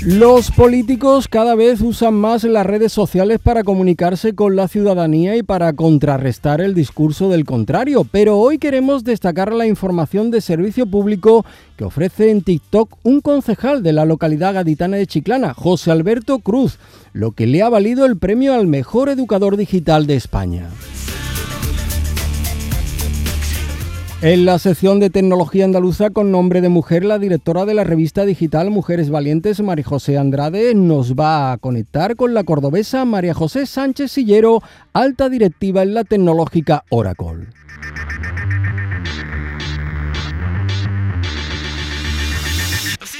Los políticos cada vez usan más las redes sociales para comunicarse con la ciudadanía y para contrarrestar el discurso del contrario, pero hoy queremos destacar la información de servicio público que ofrece en TikTok un concejal de la localidad gaditana de Chiclana, José Alberto Cruz, lo que le ha valido el premio al mejor educador digital de España. En la sección de tecnología andaluza con nombre de mujer, la directora de la revista digital Mujeres Valientes, María José Andrade, nos va a conectar con la cordobesa María José Sánchez Sillero, alta directiva en la tecnológica Oracle.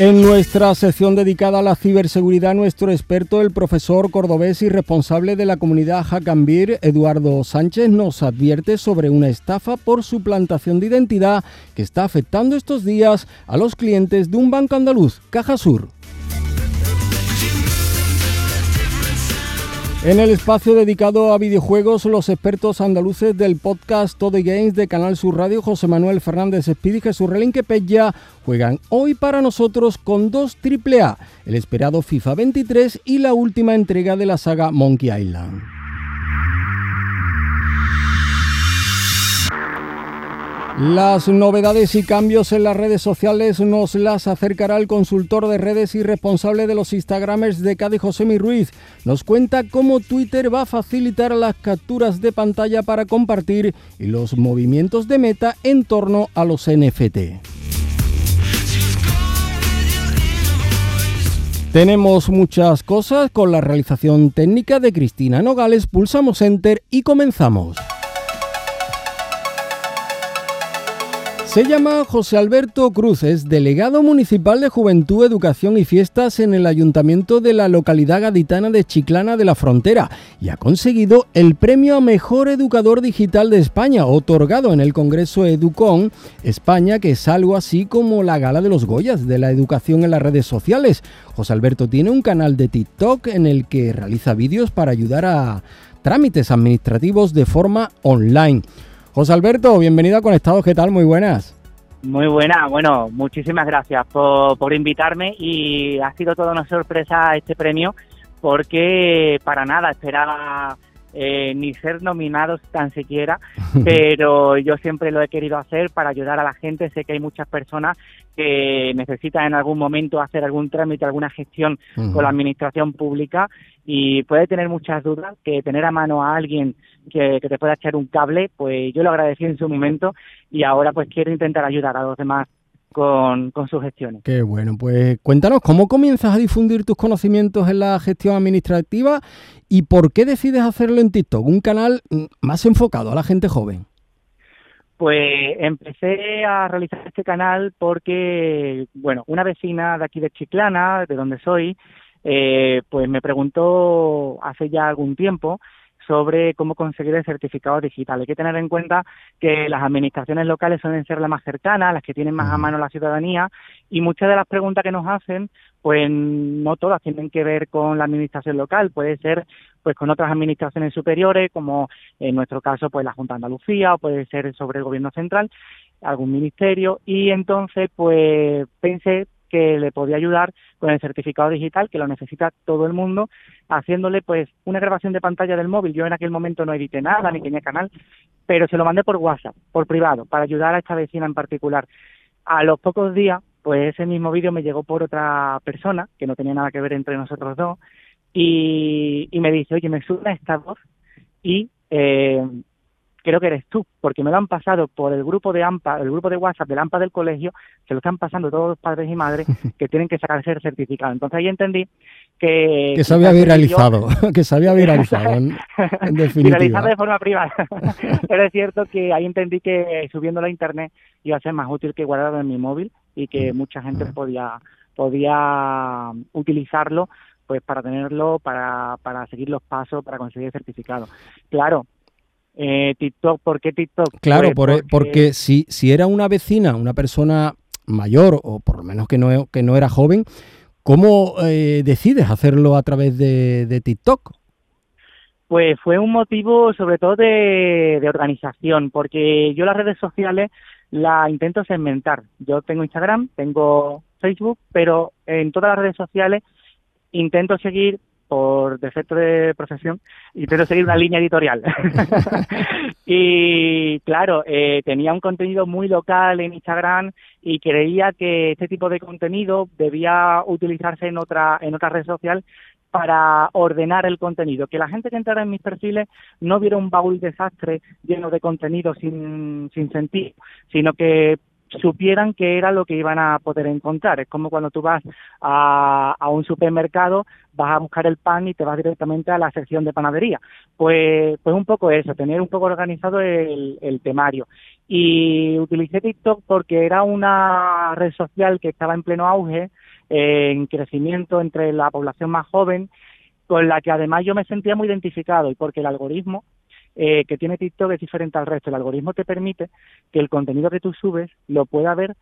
En nuestra sección dedicada a la ciberseguridad, nuestro experto, el profesor cordobés y responsable de la comunidad Hackambir, Eduardo Sánchez, nos advierte sobre una estafa por suplantación de identidad que está afectando estos días a los clientes de un banco andaluz, Caja En el espacio dedicado a videojuegos, los expertos andaluces del podcast Todo Games de Canal Sur Radio, José Manuel Fernández Espíritu y Jesús Relinque Pella, juegan hoy para nosotros con dos AAA, el esperado FIFA 23 y la última entrega de la saga Monkey Island. Las novedades y cambios en las redes sociales nos las acercará el consultor de redes y responsable de los Instagramers de Cádiz, Josemi Ruiz. Nos cuenta cómo Twitter va a facilitar las capturas de pantalla para compartir y los movimientos de meta en torno a los NFT. Tenemos muchas cosas con la realización técnica de Cristina Nogales, pulsamos Enter y comenzamos. Se llama José Alberto Cruz, es delegado municipal de Juventud, Educación y Fiestas en el ayuntamiento de la localidad gaditana de Chiclana de la Frontera y ha conseguido el premio a Mejor Educador Digital de España, otorgado en el Congreso Educon España, que es algo así como la gala de los Goyas de la educación en las redes sociales. José Alberto tiene un canal de TikTok en el que realiza vídeos para ayudar a trámites administrativos de forma online. José Alberto, bienvenido a Conectados, ¿qué tal? Muy buenas. Muy buena, bueno, muchísimas gracias por, invitarme y ha sido toda una sorpresa este premio porque para nada esperaba eh, ni ser nominados tan siquiera, pero yo siempre lo he querido hacer para ayudar a la gente. Sé que hay muchas personas que necesitan en algún momento hacer algún trámite, alguna gestión con la administración pública y puede tener muchas dudas, que tener a mano a alguien que, te pueda echar un cable, pues yo lo agradecí en su momento y ahora pues quiero intentar ayudar a los demás con, con sus gestiones. Qué bueno, pues cuéntanos, ¿cómo comienzas a difundir tus conocimientos en la gestión administrativa y por qué decides hacerlo en TikTok, un canal mm, más enfocado a la gente joven? Pues empecé a realizar este canal porque, bueno, una vecina de aquí de Chiclana, de donde soy, eh, pues me preguntó hace ya algún tiempo sobre cómo conseguir el certificado digital. Hay que tener en cuenta que las administraciones locales suelen ser las más cercanas, las que tienen más a mano la ciudadanía, y muchas de las preguntas que nos hacen, pues no todas tienen que ver con la administración local, puede ser pues con otras administraciones superiores, como en nuestro caso pues la Junta de Andalucía, o puede ser sobre el gobierno central, algún ministerio, y entonces pues pensé que le podía ayudar con el certificado digital que lo necesita todo el mundo, haciéndole pues una grabación de pantalla del móvil. Yo en aquel momento no edité nada ni tenía canal, pero se lo mandé por WhatsApp, por privado, para ayudar a esta vecina en particular. A los pocos días, pues ese mismo vídeo me llegó por otra persona, que no tenía nada que ver entre nosotros dos, y, y me dice, oye, me suena esta voz y eh, creo que eres tú, porque me lo han pasado por el grupo de AMPA, el grupo de WhatsApp del AMPA del colegio, se lo están pasando todos los padres y madres que tienen que sacarse el certificado. Entonces ahí entendí que... Que se había viralizado, que se había viralizado, en, Viralizado de forma privada. Pero es cierto que ahí entendí que subiéndolo a internet iba a ser más útil que guardarlo en mi móvil y que mm. mucha gente mm. podía podía utilizarlo pues para tenerlo, para, para seguir los pasos, para conseguir el certificado. Claro, eh, TikTok, ¿por qué TikTok? Claro, pues porque... si, si era una vecina, una persona mayor o por lo menos que no, que no era joven, ¿cómo eh, decides hacerlo a través de, TikTok? Pues fue un motivo sobre todo de, de, organización, porque yo las redes sociales las intento segmentar. Yo tengo Instagram, tengo Facebook, pero en todas las redes sociales intento seguir por defecto de profesión, intento seguir una línea editorial. y claro, eh, tenía un contenido muy local en Instagram y creía que este tipo de contenido debía utilizarse en otra, en otra red social para ordenar el contenido, que la gente que entrara en mis perfiles no viera un baúl desastre lleno de contenido sin, sin sentido, sino que supieran que era lo que iban a poder encontrar. Es como cuando tú vas a, un supermercado, vas a buscar el pan y te vas directamente a la sección de panadería. Pues, pues un poco eso, tener un poco organizado el, el temario. Y utilicé TikTok porque era una red social que estaba en pleno auge, en crecimiento entre la población más joven, con la que además yo me sentía muy identificado y porque el algoritmo eh, que tiene TikTok es diferente al resto. El algoritmo te permite que el contenido que tú subes lo pueda ver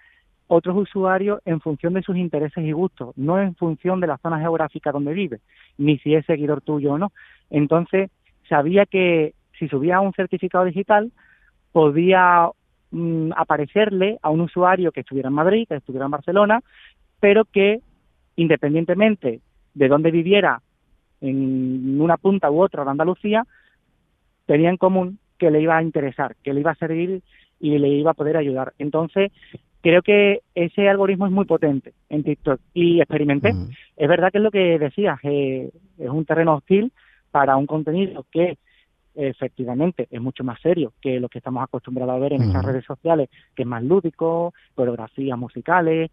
otros usuarios en función de sus intereses y gustos, no en función de la zona geográfica donde vive, ni si es seguidor tuyo o no. Entonces, sabía que si subía un certificado digital, podía mm, aparecerle a un usuario que estuviera en Madrid, que estuviera en Barcelona, pero que independientemente de dónde viviera, en una punta u otra de Andalucía, tenía en común que le iba a interesar, que le iba a servir y le iba a poder ayudar. Entonces, creo que ese algoritmo es muy potente en TikTok y experimenté. Es verdad que es lo que decías, eh, es un terreno hostil para un contenido que efectivamente es mucho más serio que lo que estamos acostumbrados a ver en esas redes sociales, que es más lúdico, coreografías musicales,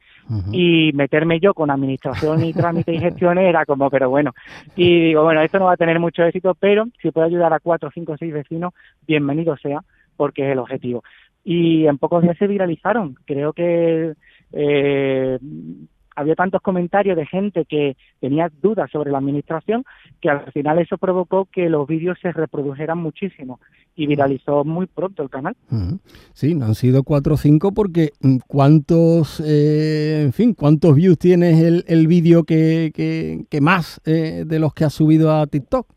y meterme yo con administración y trámite y gestión era como, pero bueno, y digo, bueno, esto no va a tener mucho éxito, pero si puedo ayudar a cuatro, cinco, seis vecinos, bienvenido sea, porque es el objetivo. Y en pocos días se viralizaron, creo que eh, había tantos comentarios de gente que tenía dudas sobre la administración que al final eso provocó que los vídeos se reprodujeran muchísimo y viralizó muy pronto el canal. Sí, no han sido cuatro o cinco porque mm, cuántos, eh, en fin, cuántos views tienes el, el vídeo que, que, más eh, de los que has subido a TikTok.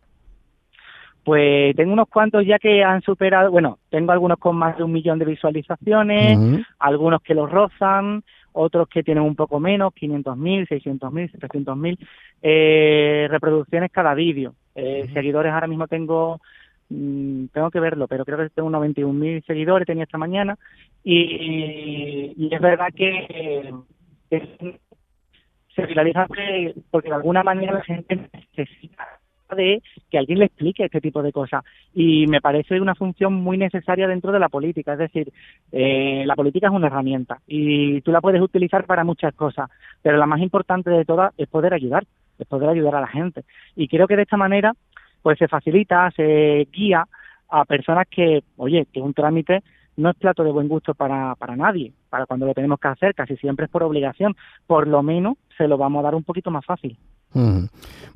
Pues tengo unos cuantos ya que han superado, bueno, tengo algunos con más de un millón de visualizaciones, algunos que los rozan, otros que tienen un poco menos, 500.000, 600.000, 700.000 eh, reproducciones cada vídeo. Eh, seguidores ahora mismo tengo, mm, tengo que verlo, pero creo que tengo unos 21.000 seguidores, tenía esta mañana, y, es verdad que, se viraliza porque de alguna manera la gente necesita de que alguien le explique este tipo de cosas. Y me parece una función muy necesaria dentro de la política. Es decir, eh, la política es una herramienta y tú la puedes utilizar para muchas cosas, pero la más importante de todas es poder ayudar, es poder ayudar a la gente. Y creo que de esta manera, pues se facilita, se guía a personas que, oye, que un trámite no es plato de buen gusto para, para nadie, para cuando lo tenemos que hacer, casi siempre es por obligación, por lo menos se lo vamos a dar un poquito más fácil.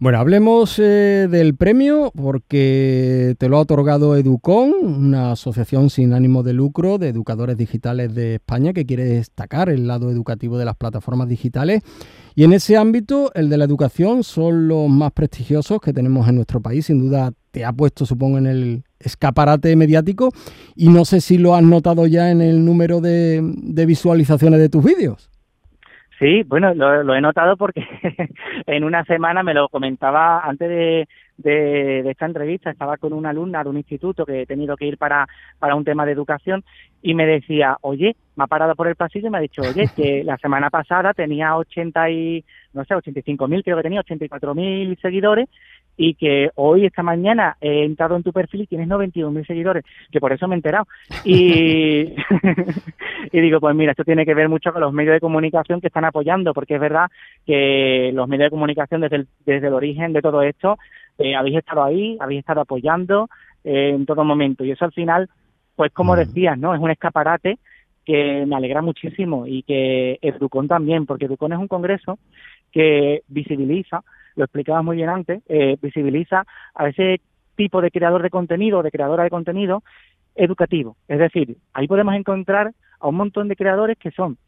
Bueno, hablemos eh, del premio porque te lo ha otorgado Educon, una asociación sin ánimo de lucro de educadores digitales de España que quiere destacar el lado educativo de las plataformas digitales. Y en ese ámbito, el de la educación son los más prestigiosos que tenemos en nuestro país. Sin duda te ha puesto, supongo, en el escaparate mediático y no sé si lo has notado ya en el número de visualizaciones de tus vídeos. Sí, bueno, lo, he notado porque en una semana me lo comentaba antes de, de, esta entrevista, estaba con una alumna de un instituto que he tenido que ir para, para un tema de educación y me decía, oye, me ha parado por el pasillo y me ha dicho, oye, que la semana pasada tenía 80 y, no sé, 85 mil, creo que tenía 84 mil seguidores y que hoy, esta mañana, he entrado en tu perfil y tienes 91.000 seguidores, que por eso me he enterado. Y, y digo, pues mira, esto tiene que ver mucho con los medios de comunicación que están apoyando, porque es verdad que los medios de comunicación desde el, desde el origen de todo esto, eh, habéis estado ahí, habéis estado apoyando eh, en todo momento. Y eso al final, pues como decías, ¿no? Es un escaparate que me alegra muchísimo y que Educon también, porque Educon es un congreso que visibiliza lo explicabas muy bien antes, eh, visibiliza a ese tipo de creador de contenido, de creadora de contenido educativo. Es decir, ahí podemos encontrar a un montón de creadores que son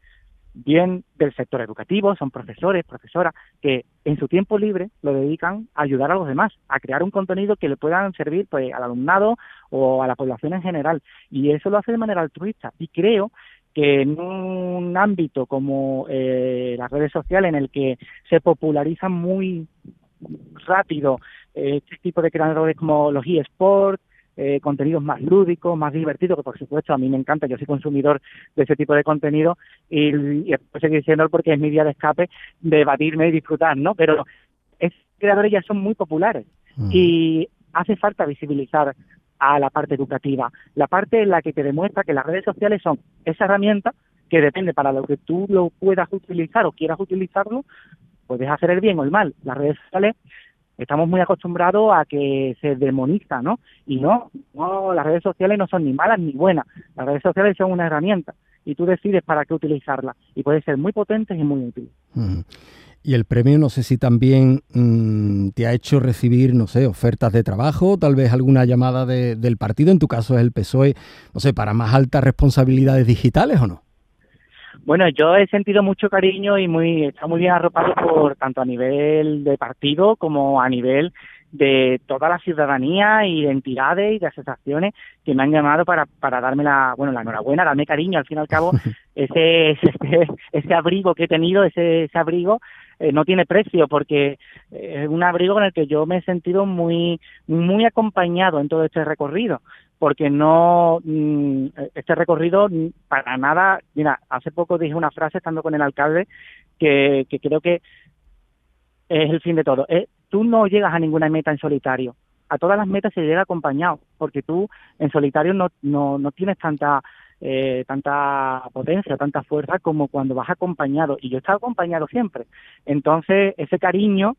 bien del sector educativo, son profesores, profesoras, que en su tiempo libre lo dedican a ayudar a los demás, a crear un contenido que le puedan servir pues al alumnado o a la población en general. Y eso lo hace de manera altruista. Y creo que en un ámbito como eh, las redes sociales en el que se popularizan muy rápido eh, este tipo de creadores como los eSports, eh, contenidos más lúdicos, más divertidos, que por supuesto a mí me encanta, yo soy consumidor de ese tipo de contenido y, y seguir diciendo porque es mi vía de escape, de debatirme y disfrutar, ¿no? Pero esos creadores ya son muy populares mm. y hace falta visibilizar a la parte educativa, la parte en la que te demuestra que las redes sociales son esa herramienta que depende para lo que tú lo puedas utilizar o quieras utilizarlo, puedes hacer el bien o el mal. Las redes sociales estamos muy acostumbrados a que se demoniza, ¿no? Y no, no, las redes sociales no son ni malas ni buenas. Las redes sociales son una herramienta y tú decides para qué utilizarla y puede ser muy potentes y muy útiles. Y el premio, no sé si también mm, te ha hecho recibir, no sé, ofertas de trabajo, tal vez alguna llamada del partido, en tu caso es el PSOE, no sé, para más altas responsabilidades digitales o no. Bueno, yo he sentido mucho cariño y muy está muy bien arropado por tanto a nivel de partido como a nivel de toda la ciudadanía y de entidades y de asociaciones que me han llamado para, para darme la, bueno, la enhorabuena, darme cariño, al fin y al cabo, ese, ese, ese abrigo que he tenido, ese, ese abrigo eh, no tiene precio porque es un abrigo con el que yo me he sentido muy muy acompañado en todo este recorrido porque no mm, este recorrido para nada mira hace poco dije una frase estando con el alcalde que, que creo que es el fin de todo eh, tú no llegas a ninguna meta en solitario a todas las metas se llega acompañado porque tú en solitario no no, no tienes tanta eh, tanta potencia, tanta fuerza como cuando vas acompañado. Y yo he estado acompañado siempre. Entonces, ese cariño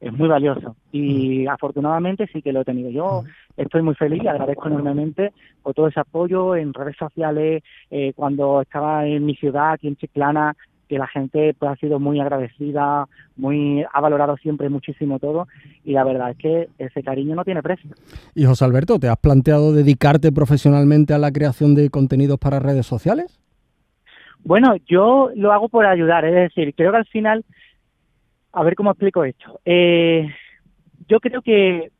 es muy valioso y afortunadamente sí que lo he tenido. Yo estoy muy feliz y agradezco enormemente por todo ese apoyo en redes sociales, eh, cuando estaba en mi ciudad, aquí en Chiclana, que la gente pues, ha sido muy agradecida, muy ha valorado siempre muchísimo todo y la verdad es que ese cariño no tiene precio. Y José Alberto, ¿te has planteado dedicarte profesionalmente a la creación de contenidos para redes sociales? Bueno, yo lo hago por ayudar, es decir, creo que al final, a ver cómo explico esto. Eh, yo creo que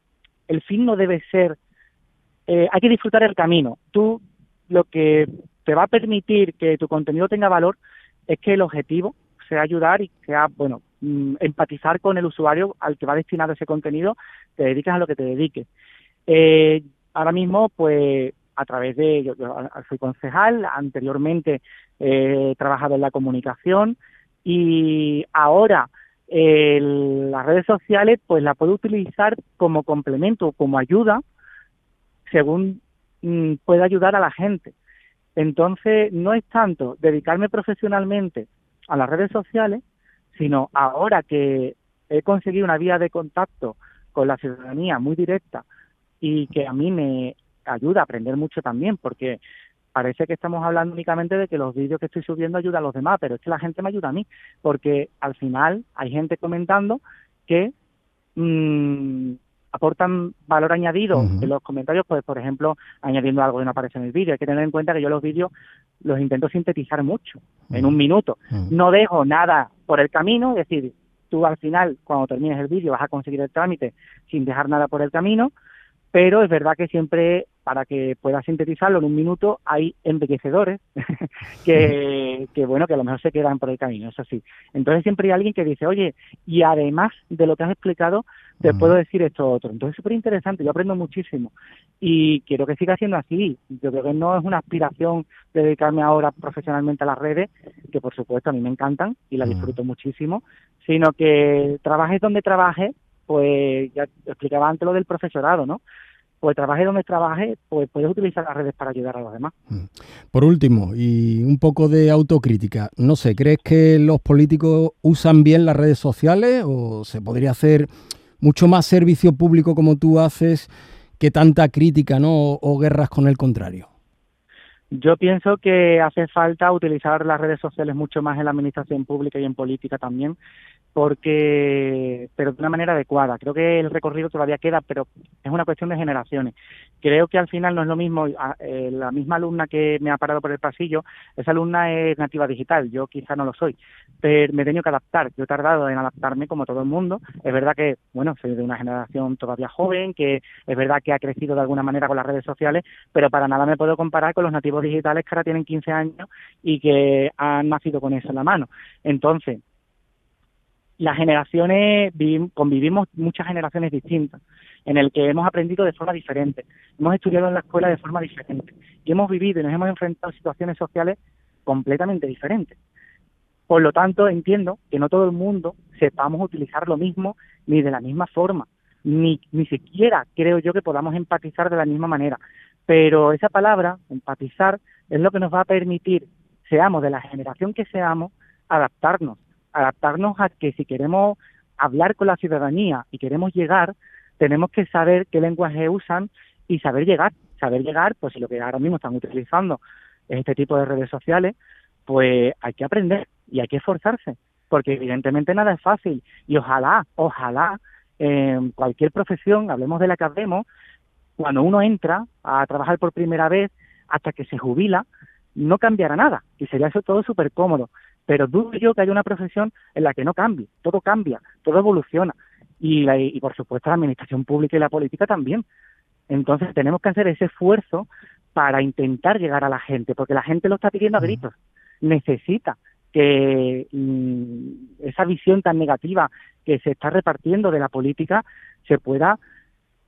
el fin no debe ser, eh, hay que disfrutar el camino. Tú lo que te va a permitir que tu contenido tenga valor es que el objetivo sea ayudar y sea, bueno, mm, empatizar con el usuario al que va destinado ese contenido, te dediques a lo que te dediques. Eh, ahora mismo, pues, a través de, yo, soy concejal, anteriormente he trabajado en la comunicación y ahora las redes sociales, pues la puedo utilizar como complemento, como ayuda, según mm, pueda ayudar a la gente. Entonces, no es tanto dedicarme profesionalmente a las redes sociales, sino ahora que he conseguido una vía de contacto con la ciudadanía muy directa y que a mí me ayuda a aprender mucho también, porque parece que estamos hablando únicamente de que los vídeos que estoy subiendo ayudan a los demás, pero es que la gente me ayuda a mí, porque al final hay gente comentando que mmm, aportan valor añadido en los comentarios, pues por ejemplo, añadiendo algo que no aparece en el vídeo. Hay que tener en cuenta que yo los vídeos los intento sintetizar mucho, en un minuto. No dejo nada por el camino, es decir, tú al final, cuando termines el vídeo, vas a conseguir el trámite sin dejar nada por el camino, pero es verdad que siempre para que pueda sintetizarlo en un minuto hay enriquecedores que, que, bueno, que a lo mejor se quedan por el camino, eso sí. Entonces siempre hay alguien que dice, oye, y además de lo que has explicado, te puedo decir esto otro. Entonces es súper interesante, yo aprendo muchísimo y quiero que siga siendo así. Yo creo que no es una aspiración dedicarme ahora profesionalmente a las redes, que por supuesto a mí me encantan y las disfruto muchísimo, sino que trabajes donde trabajes, pues ya explicaba antes lo del profesorado, ¿no? pues trabaje donde trabaje, pues puedes utilizar las redes para ayudar a los demás. Por último, y un poco de autocrítica, no sé, ¿crees que los políticos usan bien las redes sociales o se podría hacer mucho más servicio público como tú haces que tanta crítica, ¿no? o guerras con el contrario? Yo pienso que hace falta utilizar las redes sociales mucho más en la administración pública y en política también, porque pero de una manera adecuada. Creo que el recorrido todavía queda, pero es una cuestión de generaciones. Creo que al final no es lo mismo, eh, la misma alumna que me ha parado por el pasillo, esa alumna es nativa digital, yo quizá no lo soy, pero me he tenido que adaptar, yo he tardado en adaptarme como todo el mundo, es verdad que, bueno, soy de una generación todavía joven, que es verdad que ha crecido de alguna manera con las redes sociales, pero para nada me puedo comparar con los nativos digitales que ahora tienen 15 años y que han nacido con eso en la mano. Entonces, las generaciones, convivimos muchas generaciones distintas, en el que hemos aprendido de forma diferente, hemos estudiado en la escuela de forma diferente y hemos vivido y nos hemos enfrentado a situaciones sociales completamente diferentes. Por lo tanto, entiendo que no todo el mundo sepamos utilizar lo mismo ni de la misma forma, ni, ni siquiera creo yo que podamos empatizar de la misma manera. Pero esa palabra, empatizar, es lo que nos va a permitir, seamos de la generación que seamos, adaptarnos adaptarnos a que si queremos hablar con la ciudadanía y queremos llegar, tenemos que saber qué lenguaje usan y saber llegar. Saber llegar, pues si lo que ahora mismo están utilizando es este tipo de redes sociales, pues hay que aprender y hay que esforzarse, porque evidentemente nada es fácil. Y ojalá, ojalá en cualquier profesión, hablemos de la que hablemos, cuando uno entra a trabajar por primera vez hasta que se jubila, no cambiará nada. Y sería eso todo súper cómodo pero dudo yo que haya una profesión en la que no cambie, todo cambia, todo evoluciona. Y, y por supuesto la administración pública y la política también. Entonces tenemos que hacer ese esfuerzo para intentar llegar a la gente, porque la gente lo está pidiendo a gritos, necesita que mm, esa visión tan negativa que se está repartiendo de la política se pueda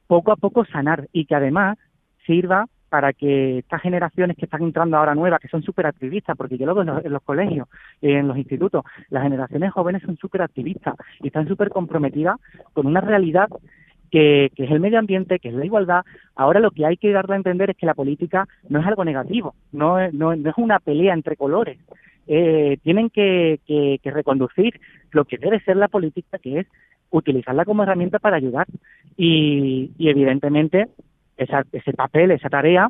poco a poco sanar y que además sirva para que estas generaciones que están entrando ahora nuevas, que son súper activistas, porque yo lo veo en los, colegios, en los institutos, las generaciones jóvenes son súper activistas y están súper comprometidas con una realidad que, es el medio ambiente, que es la igualdad. Ahora lo que hay que darle a entender es que la política no es algo negativo, no es, no, es una pelea entre colores. Eh, tienen que, que, reconducir lo que debe ser la política, que es utilizarla como herramienta para ayudar. Y evidentemente ese papel, esa tarea,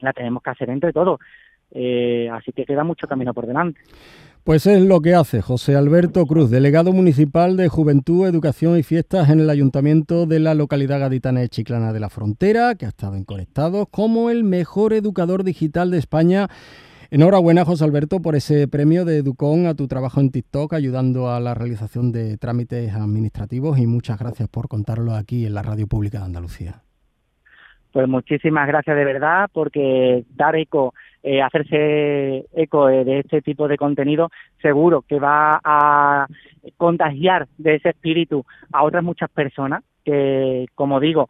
la tenemos que hacer entre todos. Eh, así que queda mucho camino por delante. Pues es lo que hace José Alberto Cruz, delegado municipal de Juventud, Educación y Fiestas en el Ayuntamiento de la localidad gaditana de Chiclana de la Frontera, que ha estado en Conectados como el mejor educador digital de España. Enhorabuena, José Alberto, por ese premio de Educón a tu trabajo en TikTok, ayudando a la realización de trámites administrativos y muchas gracias por contarlo aquí en la Radio Pública de Andalucía. Pues muchísimas gracias de verdad porque dar eco, eh, hacerse eco de este tipo de contenido seguro que va a contagiar de ese espíritu a otras muchas personas que, como digo,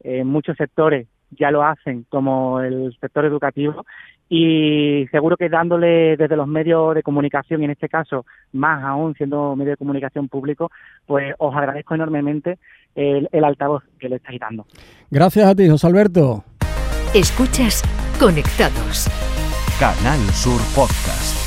en muchos sectores ya lo hacen, como el sector educativo, y seguro que dándole desde los medios de comunicación, y en este caso más aún siendo medio de comunicación público, pues os agradezco enormemente el, el altavoz que le estáis dando. Gracias a ti, José Alberto. Escuchas Conectados. Canal Sur Podcast.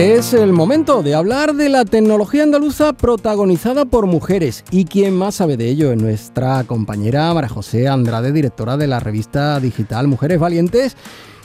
Es el momento de hablar de la tecnología andaluza protagonizada por mujeres. Y quien más sabe de ello es nuestra compañera María José Andrade, directora de la revista digital Mujeres Valientes.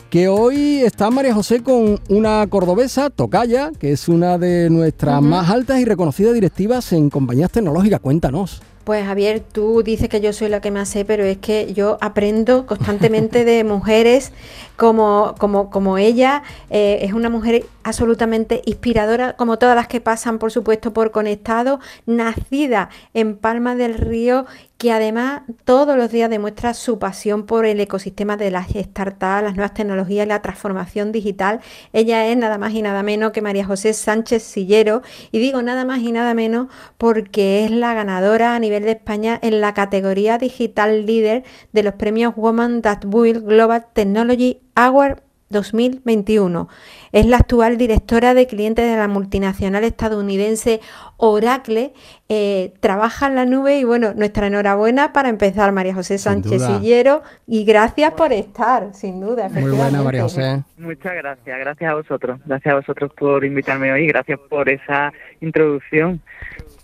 Que hoy está María José con una cordobesa, Tocaya, que es una de nuestras más altas y reconocidas directivas en compañías tecnológicas. Cuéntanos. Pues Javier, tú dices que yo soy la que más sé, pero es que yo aprendo constantemente de mujeres como, como, como ella. Eh, es una mujer absolutamente inspiradora, como todas las que pasan, por supuesto, por Conectado, nacida en Palma del Río que además todos los días demuestra su pasión por el ecosistema de las startups, las nuevas tecnologías y la transformación digital. Ella es nada más y nada menos que María José Sánchez Sillero y digo nada más y nada menos porque es la ganadora a nivel de España en la categoría digital líder de los premios Woman That Will Global Technology Award 2021. Es la actual directora de clientes de la multinacional estadounidense Oracle. Eh, trabaja en la nube y bueno, nuestra enhorabuena para empezar, María José Sánchez Sillero. Y gracias por estar, sin duda. Muy buena, María José. Muchas gracias, gracias a vosotros. Gracias a vosotros por invitarme hoy. Gracias por esa introducción.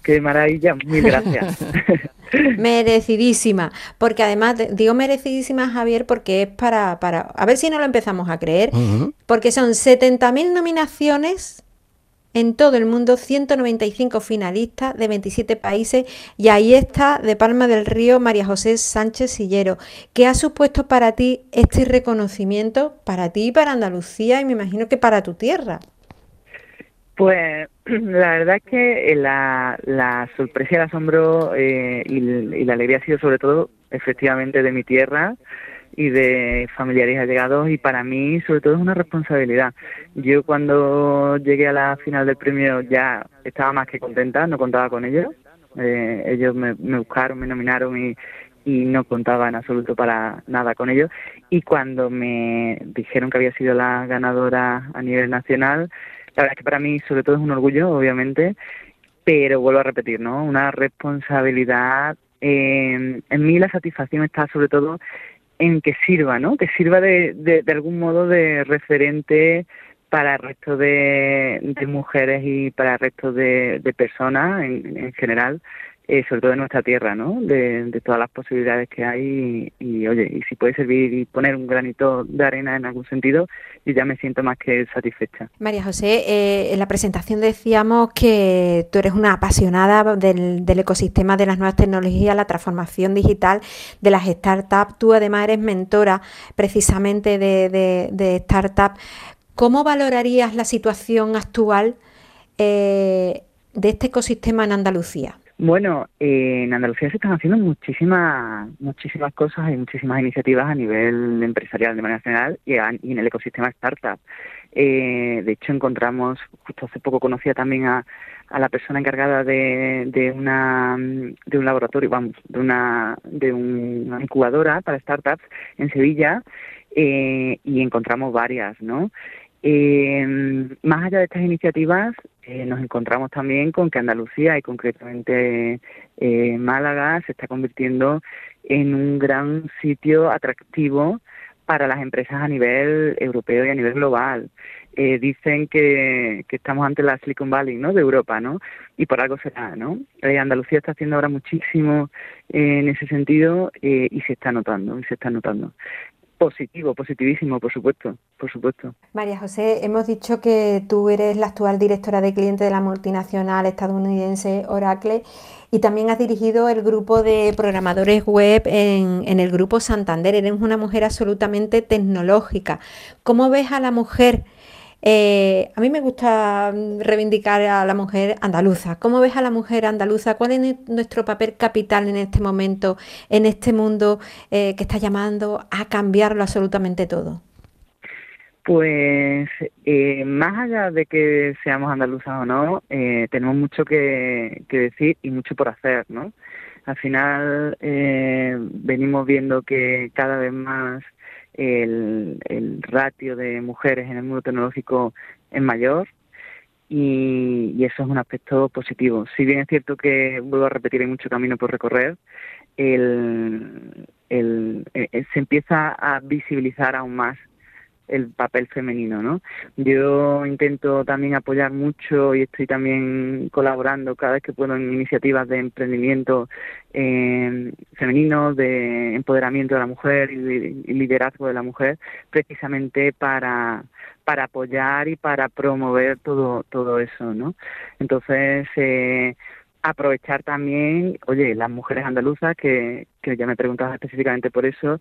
Qué maravilla, mil gracias. merecidísima, porque además digo merecidísima Javier porque es para, para a ver si no lo empezamos a creer, porque son 70.000 nominaciones en todo el mundo, 195 finalistas de 27 países y ahí está de Palma del Río María José Sánchez Sillero. ¿Qué ha supuesto para ti este reconocimiento, para ti y para Andalucía y me imagino que para tu tierra? Pues la verdad es que la, la sorpresa y el asombro eh, y, la alegría ha sido sobre todo efectivamente de mi tierra y de familiares allegados y para mí sobre todo es una responsabilidad. Yo cuando llegué a la final del premio ya estaba más que contenta, no contaba con ellos. Eh, ellos me, me, buscaron, me nominaron y no contaba en absoluto para nada con ellos. Y cuando me dijeron que había sido la ganadora a nivel nacional, la verdad es que para mí sobre todo es un orgullo, obviamente, pero vuelvo a repetir, ¿no? Una responsabilidad. en mí la satisfacción está sobre todo en que sirva, ¿no? Que sirva de, de, de algún modo de referente para el resto de, de mujeres y para el resto de, de personas en, en general eh, sobre todo en nuestra tierra, ¿no? De, todas las posibilidades que hay y, oye, y si puede servir y poner un granito de arena en algún sentido, yo ya me siento más que satisfecha. María José, eh, en la presentación decíamos que tú eres una apasionada del, ecosistema de las nuevas tecnologías, la transformación digital de las startups. Tú además eres mentora precisamente de, de, startups. ¿Cómo valorarías la situación actual eh, de este ecosistema en Andalucía? Bueno, eh, en Andalucía se están haciendo muchísimas muchísimas cosas y muchísimas iniciativas a nivel empresarial de manera general y, en el ecosistema startup. Eh, de hecho, encontramos, justo hace poco conocía también a, a la persona encargada de, de, una, de un laboratorio, vamos, de una, de una incubadora para startups en Sevilla eh, y encontramos varias, ¿no? Eh, más allá de estas iniciativas, eh, nos encontramos también con que Andalucía y concretamente eh, Málaga se está convirtiendo en un gran sitio atractivo para las empresas a nivel europeo y a nivel global. Eh, dicen que, estamos ante la Silicon Valley, ¿no? De Europa, ¿no? Y por algo será, ¿no? Eh, Andalucía está haciendo ahora muchísimo en ese sentido eh, y se está notando, y se está notando. Positivo, positivísimo, por supuesto, por supuesto. María José, hemos dicho que tú eres la actual directora de cliente de la multinacional estadounidense Oracle y también has dirigido el grupo de programadores web en, en el grupo Santander. Eres una mujer absolutamente tecnológica. ¿Cómo ves a la mujer? Eh, a mí me gusta mm, reivindicar a la mujer andaluza. ¿Cómo ves a la mujer andaluza? ¿Cuál es nuestro papel capital en este momento, en este mundo eh, que está llamando a cambiarlo absolutamente todo? Pues eh, más allá de que seamos andaluzas o no, tenemos mucho que, que, decir y mucho por hacer, ¿no? Al final venimos viendo que cada vez más el, el ratio de mujeres en el mundo tecnológico es mayor y, y, eso es un aspecto positivo. Si bien es cierto que, vuelvo a repetir, hay mucho camino por recorrer, el, el, el, se empieza a visibilizar aún más el papel femenino, ¿no? Yo intento también apoyar mucho y estoy también colaborando cada vez que puedo en iniciativas de emprendimiento eh, femenino, de empoderamiento de la mujer y, y liderazgo de la mujer, precisamente para para apoyar y para promover todo todo eso, ¿no? Entonces eh, aprovechar también, oye, las mujeres andaluzas, que, que ya me preguntabas específicamente por eso,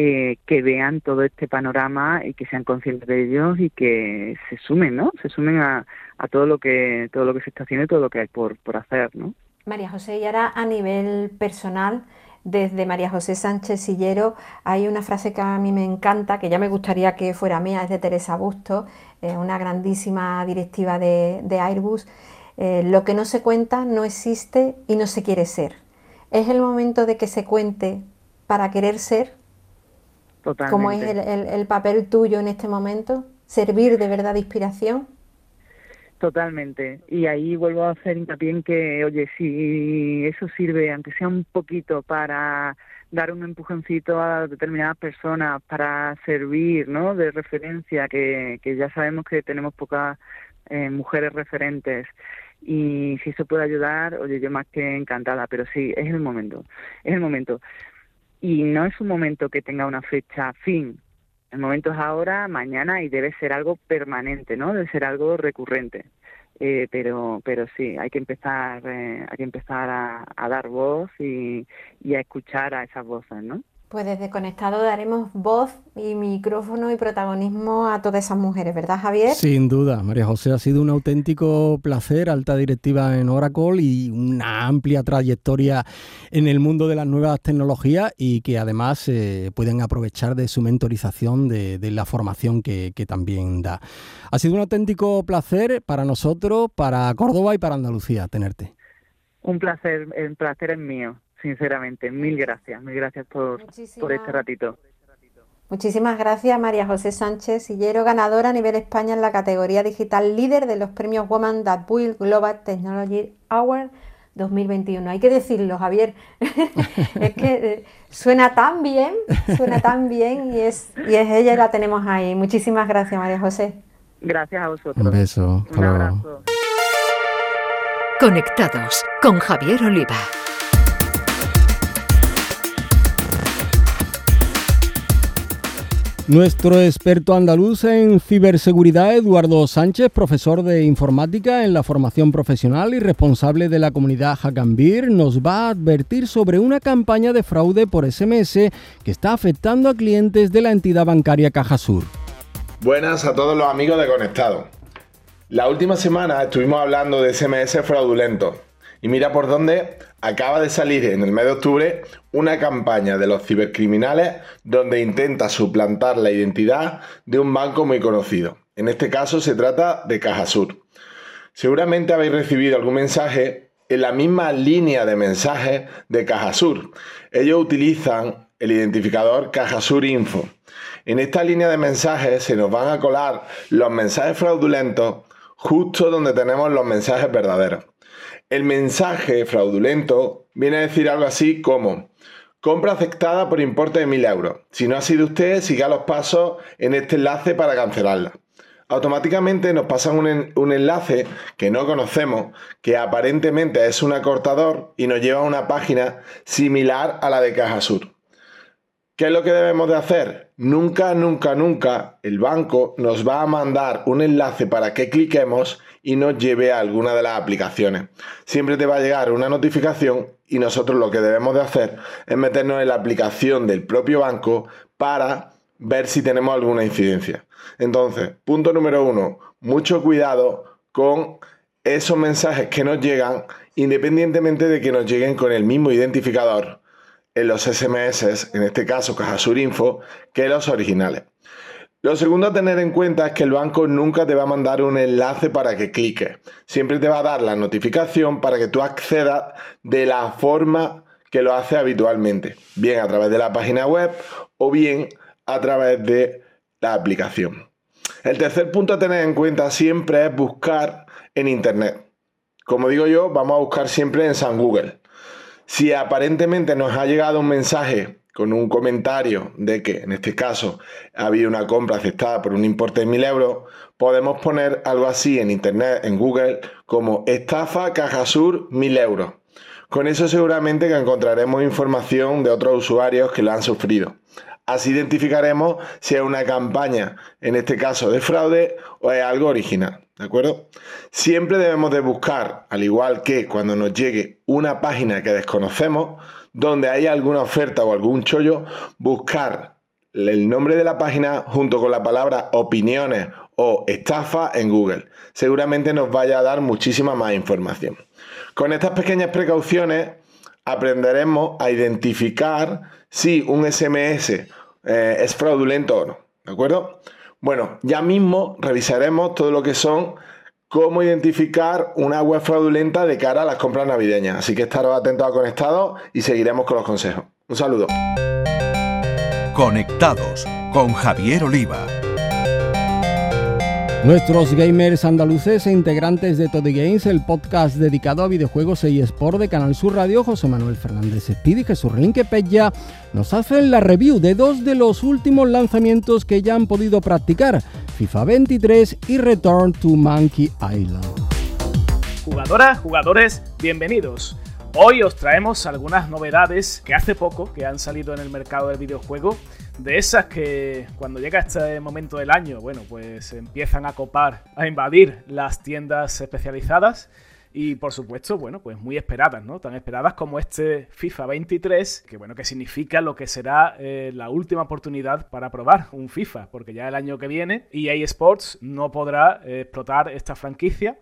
eh, que vean todo este panorama y que sean conscientes de ellos y que se sumen, ¿no? Se sumen a, todo lo que todo lo que se está haciendo y todo lo que hay por, por hacer, ¿no? María José, y ahora a nivel personal, desde María José Sánchez Sillero, hay una frase que a mí me encanta, que ya me gustaría que fuera mía, es de Teresa Busto, eh, una grandísima directiva de, de Airbus, eh, lo que no se cuenta no existe y no se quiere ser. Es el momento de que se cuente para querer ser. Totalmente. ¿Cómo es el, el, el papel tuyo en este momento? ¿Servir de verdad de inspiración? Totalmente. Y ahí vuelvo a hacer hincapié en que, oye, si eso sirve, aunque sea un poquito, para dar un empujoncito a determinadas personas, para servir, ¿no? De referencia, que, que ya sabemos que tenemos poca eh, mujeres referentes y si se puede ayudar, oye, yo más que encantada, pero sí, es el momento, es el momento. Y no es un momento que tenga una fecha fin, el momento es ahora, mañana y debe ser algo permanente, ¿no? Debe ser algo recurrente. Eh, pero pero sí hay que empezar eh, hay que empezar a, dar voz y, y, a escuchar a esas voces no pues desde Conectado daremos voz y micrófono y protagonismo a todas esas mujeres, ¿verdad Javier? Sin duda, María José, ha sido un auténtico placer, alta directiva en Oracle y una amplia trayectoria en el mundo de las nuevas tecnologías y que además eh, pueden aprovechar de su mentorización, de, la formación que, que también da. Ha sido un auténtico placer para nosotros, para Córdoba y para Andalucía tenerte. Un placer, el placer es mío sinceramente. Mil gracias, mil gracias por, por este ratito. Muchísimas gracias María José Sánchez Sillero, ganadora a nivel España en la categoría digital líder de los premios Woman That Build Global Technology Award 2021. Hay que decirlo, Javier. es que eh, suena tan bien, suena tan bien y es, y es ella y la tenemos ahí. Muchísimas gracias, María José. Gracias a vosotros. Un beso. Un abrazo. Conectados con Javier Oliva. Nuestro experto andaluz en ciberseguridad, Eduardo Sánchez, profesor de informática en la formación profesional y responsable de la comunidad Hackambir, nos va a advertir sobre una campaña de fraude por SMS que está afectando a clientes de la entidad bancaria Cajasur. Buenas a todos los amigos de Conectado. La última semana estuvimos hablando de SMS fraudulentos y mira por dónde acaba de salir en el mes de octubre una campaña de los cibercriminales donde intenta suplantar la identidad de un banco muy conocido. En este caso se trata de Cajasur. Seguramente habéis recibido algún mensaje en la misma línea de mensajes de Cajasur. Ellos utilizan el identificador Cajasur Info. En esta línea de mensajes se nos van a colar los mensajes fraudulentos justo donde tenemos los mensajes verdaderos. El mensaje fraudulento viene a decir algo así como compra aceptada por importe de 1000 euros. Si no ha sido usted, siga los pasos en este enlace para cancelarla. Automáticamente nos pasan un, enlace que no conocemos, que aparentemente es un acortador y nos lleva a una página similar a la de Caja Sur. ¿Qué es lo que debemos de hacer? Nunca, nunca, nunca el banco nos va a mandar un enlace para que cliquemos y nos lleve a alguna de las aplicaciones. Siempre te va a llegar una notificación y nosotros lo que debemos de hacer es meternos en la aplicación del propio banco para ver si tenemos alguna incidencia. Entonces, punto número uno, mucho cuidado con esos mensajes que nos llegan independientemente de que nos lleguen con el mismo identificador los SMS, en este caso Cajasur Info, que los originales. Lo segundo a tener en cuenta es que el banco nunca te va a mandar un enlace para que cliques. Siempre te va a dar la notificación para que tú accedas de la forma que lo hace habitualmente, bien a través de la página web o bien a través de la aplicación. El tercer punto a tener en cuenta siempre es buscar en Internet. Como digo yo, vamos a buscar siempre en San Google. Si aparentemente nos ha llegado un mensaje con un comentario de que en este caso ha habido una compra aceptada por un importe de 1000 euros, podemos poner algo así en internet, en Google, como estafa Cajasur 1000 euros. Con eso seguramente que encontraremos información de otros usuarios que lo han sufrido. Así identificaremos si es una campaña, en este caso de fraude, o es algo original. ¿De acuerdo? Siempre debemos de buscar, al igual que cuando nos llegue una página que desconocemos, donde hay alguna oferta o algún chollo, buscar el nombre de la página junto con la palabra opiniones o estafa en Google. Seguramente nos vaya a dar muchísima más información. Con estas pequeñas precauciones aprenderemos a identificar si un SMS eh, es fraudulento o no. ¿De acuerdo? Bueno, ya mismo revisaremos todo lo que son cómo identificar una web fraudulenta de cara a las compras navideñas. Así que estaros atentos a Conectados y seguiremos con los consejos. Un saludo. Conectados con Javier Oliva. Nuestros gamers andaluces e integrantes de Toddy Games, el podcast dedicado a videojuegos y eSport de Canal Sur Radio, José Manuel Fernández Espíritu y Jesús Rinque nos hacen la review de dos de los últimos lanzamientos que ya han podido practicar. FIFA 23 y Return to Monkey Island. Jugadoras, jugadores, bienvenidos. Hoy os traemos algunas novedades que hace poco que han salido en el mercado del videojuego, de esas que cuando llega este momento del año, bueno, pues empiezan a copar, a invadir las tiendas especializadas y por supuesto, bueno, pues muy esperadas, ¿no? Tan esperadas como este FIFA 23, que bueno, que significa lo que será eh, la última oportunidad para probar un FIFA, porque ya el año que viene EA Sports no podrá eh, explotar esta franquicia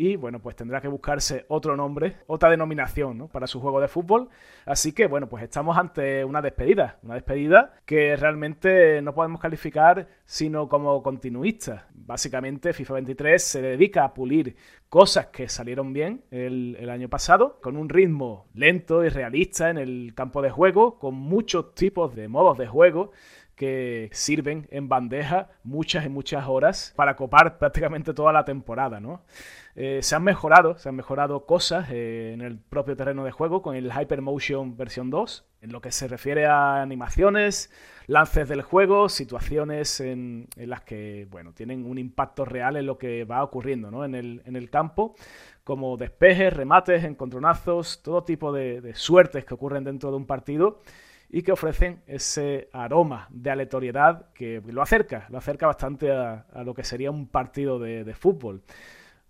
y bueno, pues tendrá que buscarse otro nombre, otra denominación ¿no? para su juego de fútbol. Así que bueno, pues estamos ante una despedida, una despedida que realmente no podemos calificar sino como continuista. Básicamente FIFA 23 se dedica a pulir cosas que salieron bien el, año pasado, con un ritmo lento y realista en el campo de juego, con muchos tipos de modos de juego que sirven en bandeja muchas y muchas horas para copar prácticamente toda la temporada, ¿no? Eh, se han mejorado, se han mejorado cosas eh, en el propio terreno de juego con el Hypermotion versión 2, en lo que se refiere a animaciones, lances del juego, situaciones en, las que, bueno, tienen un impacto real en lo que va ocurriendo, ¿no? En el, en el campo, como despejes, remates, encontronazos, todo tipo de, suertes que ocurren dentro de un partido y que ofrecen ese aroma de aleatoriedad que lo acerca, lo acerca bastante a, lo que sería un partido de, fútbol.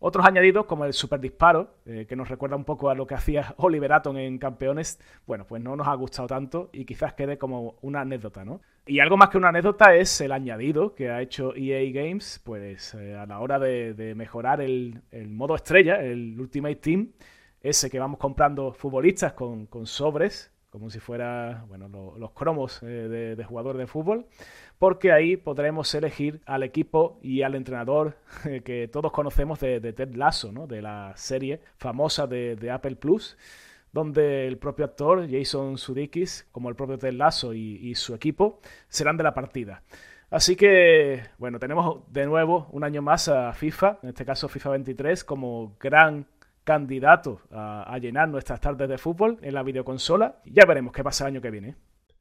Otros añadidos, como el super disparo, eh, que nos recuerda un poco a lo que hacía Oliver Atom en Campeones, bueno, pues no nos ha gustado tanto y quizás quede como una anécdota, ¿no? Y algo más que una anécdota es el añadido que ha hecho EA Games, pues eh, a la hora de, mejorar el, modo estrella, el Ultimate Team, ese que vamos comprando futbolistas con, con sobres como si fuera bueno, los cromos eh, de, jugador de fútbol, porque ahí podremos elegir al equipo y al entrenador eh, que todos conocemos de, Ted Lasso, ¿no? de la serie famosa de, Apple Plus, donde el propio actor Jason Sudeikis, como el propio Ted Lasso y, y su equipo, serán de la partida. Así que, bueno, tenemos de nuevo un año más a FIFA, en este caso FIFA 23, como gran candidato a, llenar nuestras tardes de fútbol en la videoconsola. Ya veremos qué pasa el año que viene.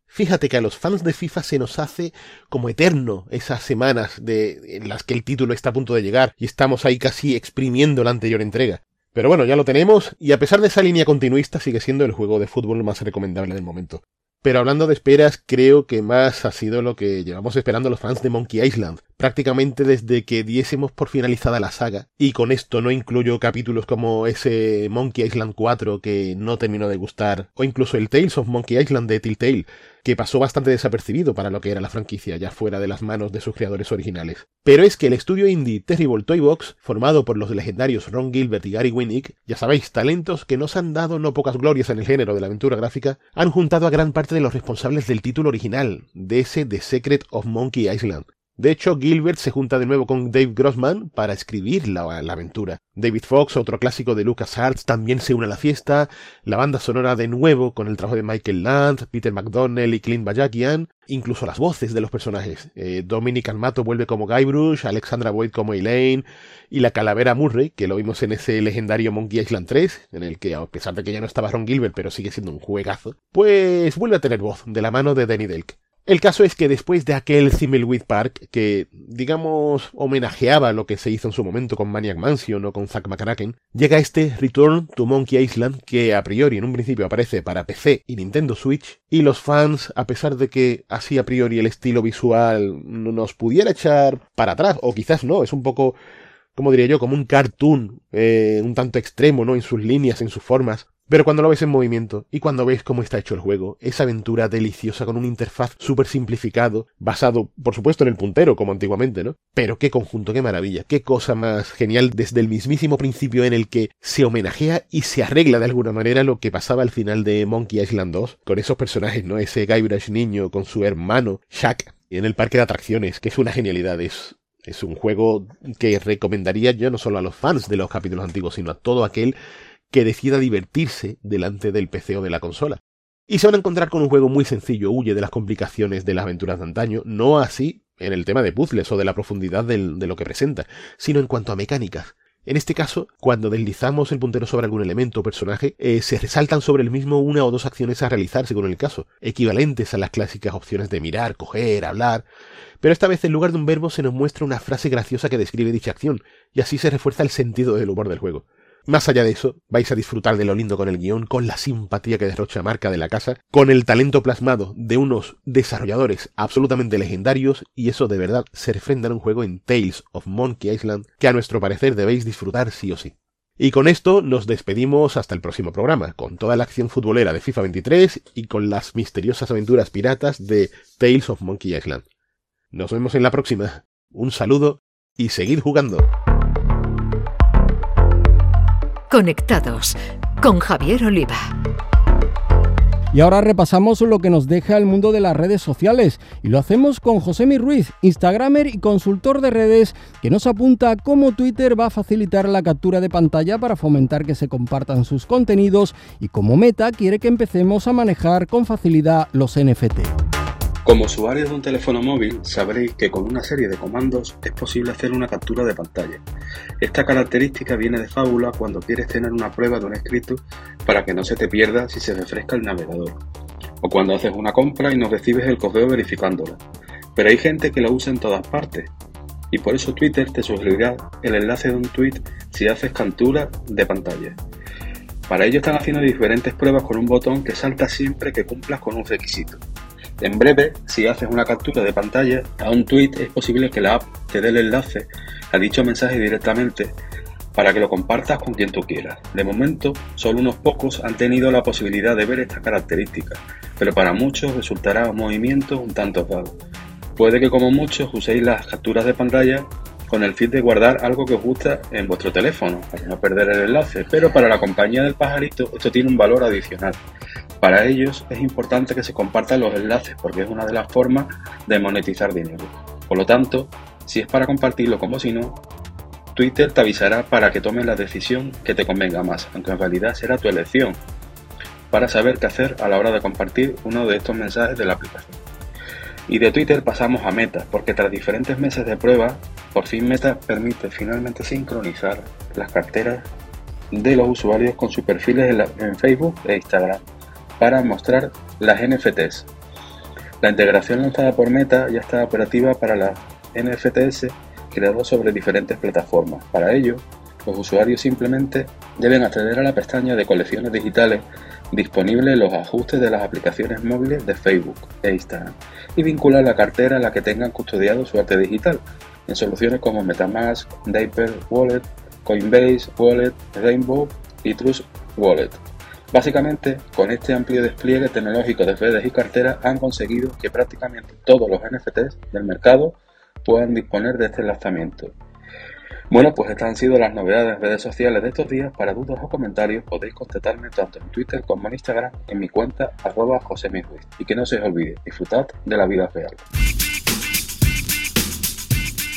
Fíjate que a los fans de FIFA se nos hace como eterno esas semanas de, en las que el título está a punto de llegar y estamos ahí casi exprimiendo la anterior entrega. Pero bueno, ya lo tenemos y a pesar de esa línea continuista sigue siendo el juego de fútbol más recomendable del momento. Pero hablando de esperas, creo que más ha sido lo que llevamos esperando los fans de Monkey Island, prácticamente desde que diésemos por finalizada la saga, y con esto no incluyo capítulos como ese Monkey Island 4 que no terminó de gustar, o incluso el Tales of Monkey Island de Telltale, que pasó bastante desapercibido para lo que era la franquicia, ya fuera de las manos de sus creadores originales. Pero es que el estudio indie Terrible Toy Box, formado por los legendarios Ron Gilbert y Gary Winnick, ya sabéis, talentos que nos han dado no pocas glorias en el género de la aventura gráfica, han juntado a gran parte de los responsables del título original, de ese The Secret of Monkey Island, de hecho, Gilbert se junta de nuevo con Dave Grossman para escribir la, aventura. David Fox, otro clásico de LucasArts, también se une a la fiesta. La banda sonora de nuevo con el trabajo de Michael Land, Peter McDonnell y Clint Bajakian. Incluso las voces de los personajes. Eh, Dominic Almato vuelve como Guybrush, Alexandra Boyd como Elaine y la calavera Murray, que lo vimos en ese legendario Monkey Island 3, en el que a pesar de que ya no estaba Ron Gilbert, pero sigue siendo un juegazo, pues vuelve a tener voz de la mano de Danny Delk. El caso es que después de aquel Thimbleweed Park, que digamos homenajeaba lo que se hizo en su momento con Maniac Mansion o con Zack McCracken, llega este Return to Monkey Island que a priori en un principio aparece para PC y Nintendo Switch, y los fans, a pesar de que así a priori el estilo visual nos pudiera echar para atrás, o quizás no, es un poco como diría yo, como un cartoon, eh, un tanto extremo, ¿no? En sus líneas, en sus formas. Pero cuando lo ves en movimiento y cuando ves cómo está hecho el juego, esa aventura deliciosa con una interfaz súper simplificado, basado, por supuesto, en el puntero, como antiguamente, ¿no? Pero qué conjunto, qué maravilla, qué cosa más genial desde el mismísimo principio en el que se homenajea y se arregla de alguna manera lo que pasaba al final de Monkey Island 2, con esos personajes, ¿no? Ese Guybrush niño con su hermano, Shaq, en el parque de atracciones, que es una genialidad, es es un juego que recomendaría yo no solo a los fans de los capítulos antiguos, sino a todo aquel que decida divertirse delante del PC o de la consola. Y se van a encontrar con un juego muy sencillo, huye de las complicaciones de las aventuras de antaño, no así en el tema de puzzles o de la profundidad de lo que presenta, sino en cuanto a mecánicas. En este caso, cuando deslizamos el puntero sobre algún elemento o personaje, eh, se resaltan sobre el mismo una o dos acciones a realizar según el caso, equivalentes a las clásicas opciones de mirar, coger, hablar, pero esta vez en lugar de un verbo se nos muestra una frase graciosa que describe dicha acción, y así se refuerza el sentido del humor del juego. Más allá de eso, vais a disfrutar de lo lindo con el guion, con la simpatía que derrocha marca de la casa, con el talento plasmado de unos desarrolladores absolutamente legendarios, y eso de verdad se refrenda en un juego en Tales of Monkey Island que a nuestro parecer debéis disfrutar sí o sí. Y con esto nos despedimos hasta el próximo programa, con toda la acción futbolera de FIFA 23 y con las misteriosas aventuras piratas de Tales of Monkey Island. Nos vemos en la próxima. Un saludo y seguid jugando. Conectados con Javier Oliva. Y ahora repasamos lo que nos deja el mundo de las redes sociales y lo hacemos con Josemi Ruiz, Instagramer y consultor de redes, que nos apunta cómo Twitter va a facilitar la captura de pantalla para fomentar que se compartan sus contenidos y cómo Meta quiere que empecemos a manejar con facilidad los NFT. Como usuarios de un teléfono móvil sabréis que con una serie de comandos es posible hacer una captura de pantalla. Esta característica viene de fábula cuando quieres tener una prueba de un escrito para que no se te pierda si se refresca el navegador. O cuando haces una compra y no recibes el correo verificándola. Pero hay gente que lo usa en todas partes. Y por eso Twitter te sugerirá el enlace de un tweet si haces captura de pantalla. Para ello están haciendo diferentes pruebas con un botón que salta siempre que cumplas con un requisito. En breve, si haces una captura de pantalla a un tweet, es posible que la app te dé el enlace a dicho mensaje directamente para que lo compartas con quien tú quieras. De momento, solo unos pocos han tenido la posibilidad de ver esta característica, pero para muchos resultará un movimiento un tanto raro. Puede que como muchos uséis las capturas de pantalla con el fin de guardar algo que os gusta en vuestro teléfono, para no perder el enlace, pero para la compañía del pajarito esto tiene un valor adicional. Para ellos es importante que se compartan los enlaces porque es una de las formas de monetizar dinero. Por lo tanto, si es para compartirlo como si no, Twitter te avisará para que tomes la decisión que te convenga más, aunque en realidad será tu elección, para saber qué hacer a la hora de compartir uno de estos mensajes de la aplicación. Y de Twitter pasamos a Meta, porque tras diferentes meses de prueba, por fin Meta permite finalmente sincronizar las carteras de los usuarios con sus perfiles en, Facebook e Instagram para mostrar las NFTs. La integración lanzada por Meta ya está operativa para las NFTs creados sobre diferentes plataformas. Para ello, los usuarios simplemente deben acceder a la pestaña de colecciones digitales disponible en los ajustes de las aplicaciones móviles de Facebook e Instagram y vincular la cartera a la que tengan custodiado su arte digital en soluciones como Metamask, Dapper Wallet, Coinbase Wallet, Rainbow y Trust Wallet. Básicamente, con este amplio despliegue tecnológico de redes y carteras han conseguido que prácticamente todos los NFTs del mercado puedan disponer de este lanzamiento. Bueno, pues estas han sido las novedades en redes sociales de estos días. Para dudas o comentarios podéis contactarme tanto en Twitter como en Instagram en mi cuenta arroba Y que no se os olvide, disfrutad de la vida real.